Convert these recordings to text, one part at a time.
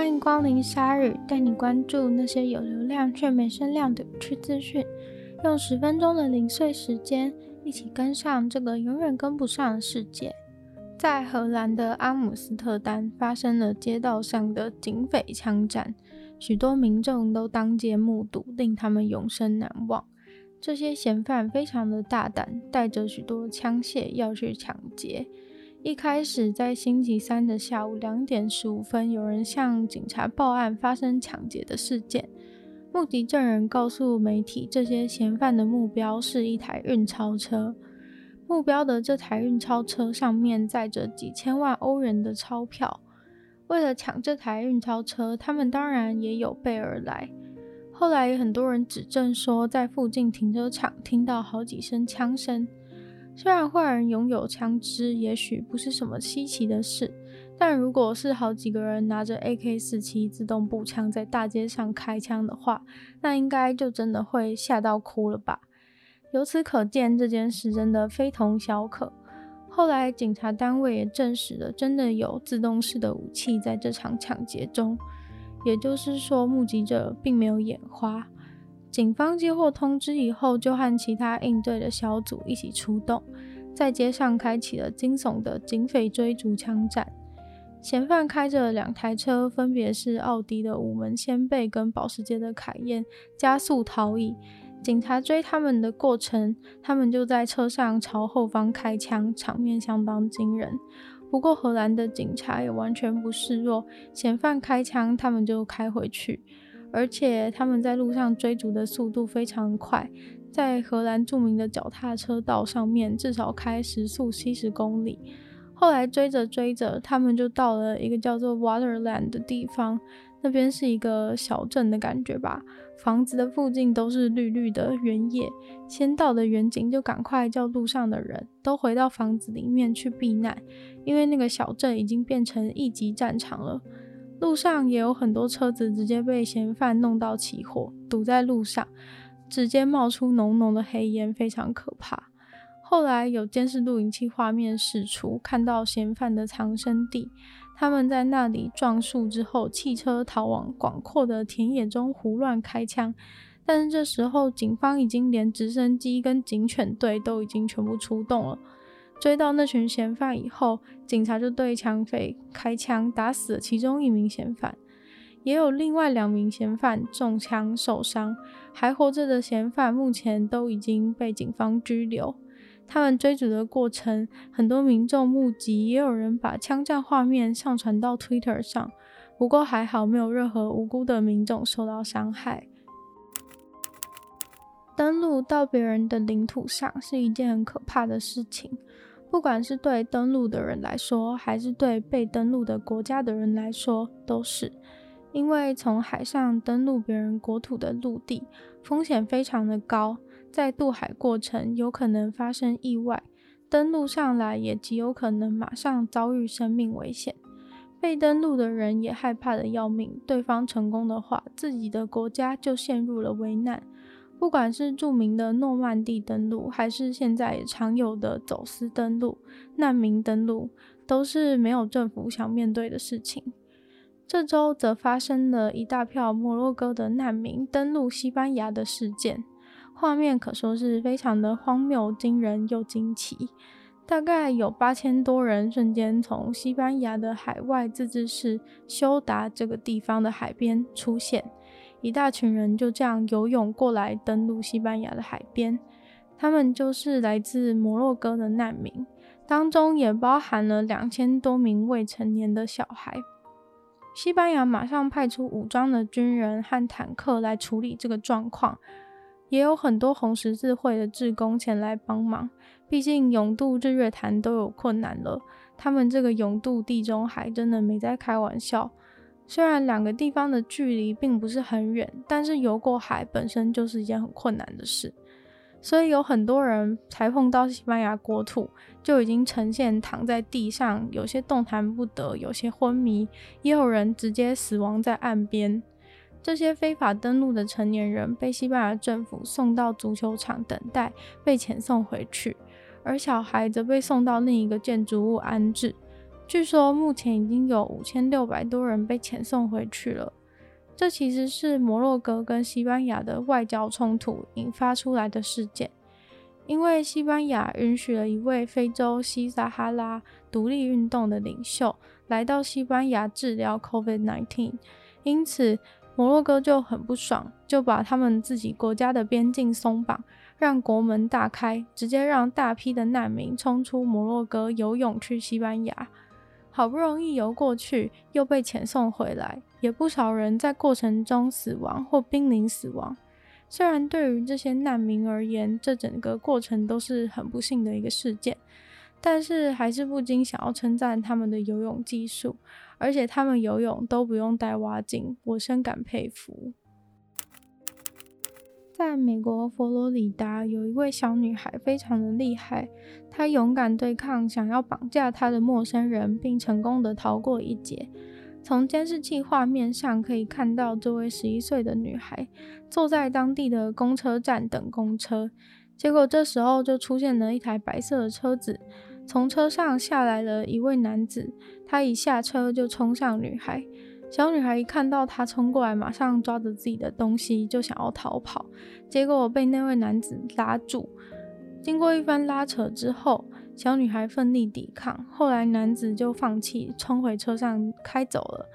欢迎光临鲨语，带你关注那些有流量却没声量的有趣资讯。用十分钟的零碎时间，一起跟上这个永远跟不上的世界。在荷兰的阿姆斯特丹发生了街道上的警匪枪战，许多民众都当街目睹，令他们永生难忘。这些嫌犯非常的大胆，带着许多枪械要去抢劫。一开始，在星期三的下午两点十五分，有人向警察报案发生抢劫的事件。目击证人告诉媒体，这些嫌犯的目标是一台运钞车。目标的这台运钞车上面载着几千万欧元的钞票。为了抢这台运钞车，他们当然也有备而来。后来，很多人指证说，在附近停车场听到好几声枪声。虽然坏人拥有枪支，也许不是什么稀奇的事，但如果是好几个人拿着 AK-47 自动步枪在大街上开枪的话，那应该就真的会吓到哭了吧？由此可见，这件事真的非同小可。后来，警察单位也证实了，真的有自动式的武器在这场抢劫中，也就是说，目击者并没有眼花。警方接获通知以后，就和其他应对的小组一起出动，在街上开启了惊悚的警匪追逐枪战。嫌犯开着两台车，分别是奥迪的五门掀背跟保时捷的凯宴，加速逃逸。警察追他们的过程，他们就在车上朝后方开枪，场面相当惊人。不过荷兰的警察也完全不示弱，嫌犯开枪，他们就开回去。而且他们在路上追逐的速度非常快，在荷兰著名的脚踏车道上面，至少开时速七十公里。后来追着追着，他们就到了一个叫做 Waterland 的地方，那边是一个小镇的感觉吧。房子的附近都是绿绿的原野。先到的远景就赶快叫路上的人都回到房子里面去避难，因为那个小镇已经变成一级战场了。路上也有很多车子直接被嫌犯弄到起火，堵在路上，直接冒出浓浓的黑烟，非常可怕。后来有监视录影器画面释出，看到嫌犯的藏身地，他们在那里撞树之后，弃车逃往广阔的田野中胡乱开枪。但是这时候警方已经连直升机跟警犬队都已经全部出动了。追到那群嫌犯以后，警察就对抢匪开枪，打死了其中一名嫌犯，也有另外两名嫌犯中枪受伤。还活着的嫌犯目前都已经被警方拘留。他们追逐的过程，很多民众目击，也有人把枪战画面上传到 Twitter 上。不过还好，没有任何无辜的民众受到伤害。登陆到别人的领土上是一件很可怕的事情。不管是对登陆的人来说，还是对被登陆的国家的人来说，都是。因为从海上登陆别人国土的陆地，风险非常的高，在渡海过程有可能发生意外，登陆上来也极有可能马上遭遇生命危险。被登陆的人也害怕的要命，对方成功的话，自己的国家就陷入了危难。不管是著名的诺曼底登陆，还是现在常有的走私登陆、难民登陆，都是没有政府想面对的事情。这周则发生了一大票摩洛哥的难民登陆西班牙的事件，画面可说是非常的荒谬、惊人又惊奇。大概有八千多人瞬间从西班牙的海外自治市休达这个地方的海边出现。一大群人就这样游泳过来登陆西班牙的海边，他们就是来自摩洛哥的难民，当中也包含了两千多名未成年的小孩。西班牙马上派出武装的军人和坦克来处理这个状况，也有很多红十字会的志工前来帮忙。毕竟勇渡日月潭都有困难了，他们这个勇渡地中海真的没在开玩笑。虽然两个地方的距离并不是很远，但是游过海本身就是一件很困难的事，所以有很多人才碰到西班牙国土，就已经呈现躺在地上，有些动弹不得，有些昏迷，也有人直接死亡在岸边。这些非法登陆的成年人被西班牙政府送到足球场等待，被遣送回去，而小孩则被送到另一个建筑物安置。据说目前已经有五千六百多人被遣送回去了。这其实是摩洛哥跟西班牙的外交冲突引发出来的事件，因为西班牙允许了一位非洲西撒哈拉独立运动的领袖来到西班牙治疗 COVID-19，因此摩洛哥就很不爽，就把他们自己国家的边境松绑，让国门大开，直接让大批的难民冲出摩洛哥游泳去西班牙。好不容易游过去，又被遣送回来，也不少人在过程中死亡或濒临死亡。虽然对于这些难民而言，这整个过程都是很不幸的一个事件，但是还是不禁想要称赞他们的游泳技术，而且他们游泳都不用戴蛙镜，我深感佩服。在美国佛罗里达，有一位小女孩非常的厉害，她勇敢对抗想要绑架她的陌生人，并成功的逃过一劫。从监视器画面上可以看到，这位十一岁的女孩坐在当地的公车站等公车，结果这时候就出现了一台白色的车子，从车上下来了一位男子，他一下车就冲向女孩。小女孩一看到他冲过来，马上抓着自己的东西就想要逃跑，结果被那位男子拉住。经过一番拉扯之后，小女孩奋力抵抗，后来男子就放弃，冲回车上开走了。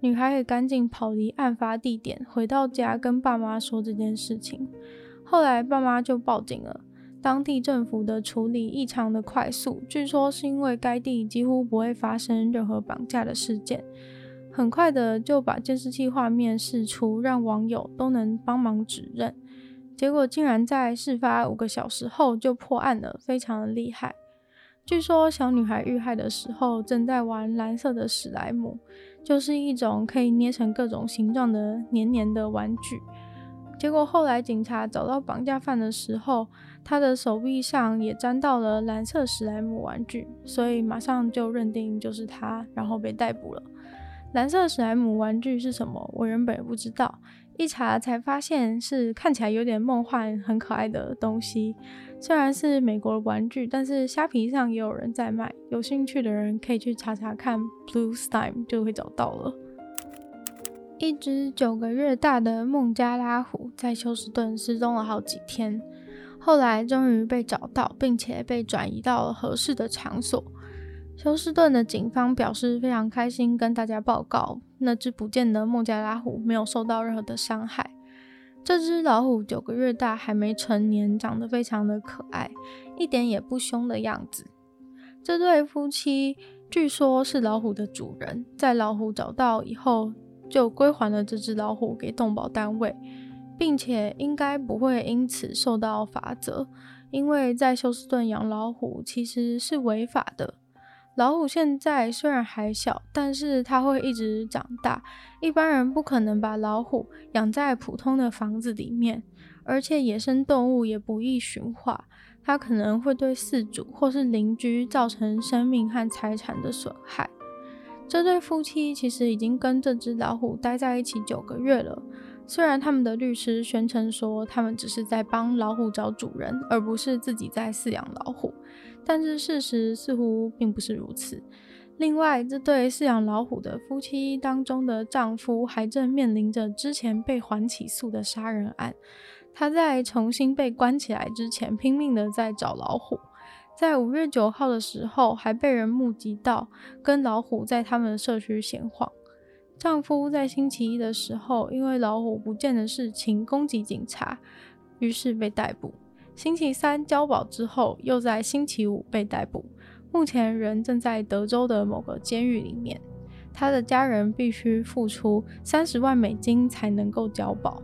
女孩也赶紧跑离案发地点，回到家跟爸妈说这件事情。后来爸妈就报警了，当地政府的处理异常的快速，据说是因为该地几乎不会发生任何绑架的事件。很快的就把监视器画面释出，让网友都能帮忙指认。结果竟然在事发五个小时后就破案了，非常的厉害。据说小女孩遇害的时候正在玩蓝色的史莱姆，就是一种可以捏成各种形状的黏黏的玩具。结果后来警察找到绑架犯的时候，他的手臂上也沾到了蓝色史莱姆玩具，所以马上就认定就是他，然后被逮捕了。蓝色史莱姆玩具是什么？我原本也不知道，一查才发现是看起来有点梦幻、很可爱的东西。虽然是美国玩具，但是虾皮上也有人在卖，有兴趣的人可以去查查看，Blue Slime 就会找到了。一只九个月大的孟加拉虎在休斯顿失踪了好几天，后来终于被找到，并且被转移到了合适的场所。休斯顿的警方表示非常开心，跟大家报告，那只不见的孟加拉虎没有受到任何的伤害。这只老虎九个月大，还没成年，长得非常的可爱，一点也不凶的样子。这对夫妻据说是老虎的主人，在老虎找到以后，就归还了这只老虎给动保单位，并且应该不会因此受到罚则，因为在休斯顿养老虎其实是违法的。老虎现在虽然还小，但是它会一直长大。一般人不可能把老虎养在普通的房子里面，而且野生动物也不易驯化，它可能会对饲主或是邻居造成生命和财产的损害。这对夫妻其实已经跟这只老虎待在一起九个月了。虽然他们的律师宣称说他们只是在帮老虎找主人，而不是自己在饲养老虎，但是事实似乎并不是如此。另外，这对饲养老虎的夫妻当中的丈夫还正面临着之前被还起诉的杀人案。他在重新被关起来之前，拼命的在找老虎，在五月九号的时候，还被人目击到跟老虎在他们的社区闲晃。丈夫在星期一的时候，因为老虎不见的事情攻击警察，于是被逮捕。星期三交保之后，又在星期五被逮捕。目前人正在德州的某个监狱里面。他的家人必须付出三十万美金才能够交保。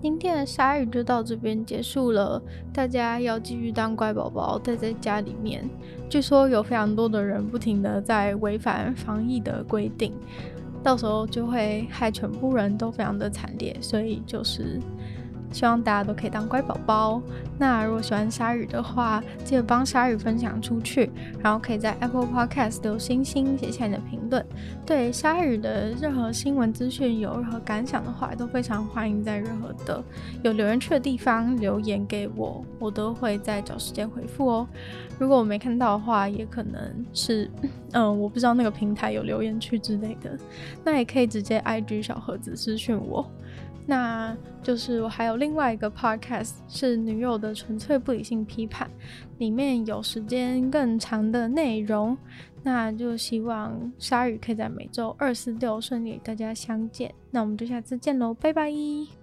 今天的鲨鱼就到这边结束了，大家要继续当乖宝宝，待在家里面。据说有非常多的人不停的在违反防疫的规定。到时候就会害全部人都非常的惨烈，所以就是希望大家都可以当乖宝宝。那如果喜欢鲨鱼的话，记得帮鲨鱼分享出去，然后可以在 Apple Podcast 留星星，写下你的评论。对鲨鱼的任何新闻资讯有任何感想的话，都非常欢迎在任何的有留言区的地方留言给我，我都会再找时间回复哦。如果我没看到的话，也可能是 嗯，我不知道那个平台有留言区之类的，那也可以直接 IG 小盒子私讯我。那就是我还有另外一个 podcast 是女友的纯粹不理性批判，里面有时间更长的内容。那就希望鲨鱼可以在每周二、四、六顺利与大家相见。那我们就下次见喽，拜拜。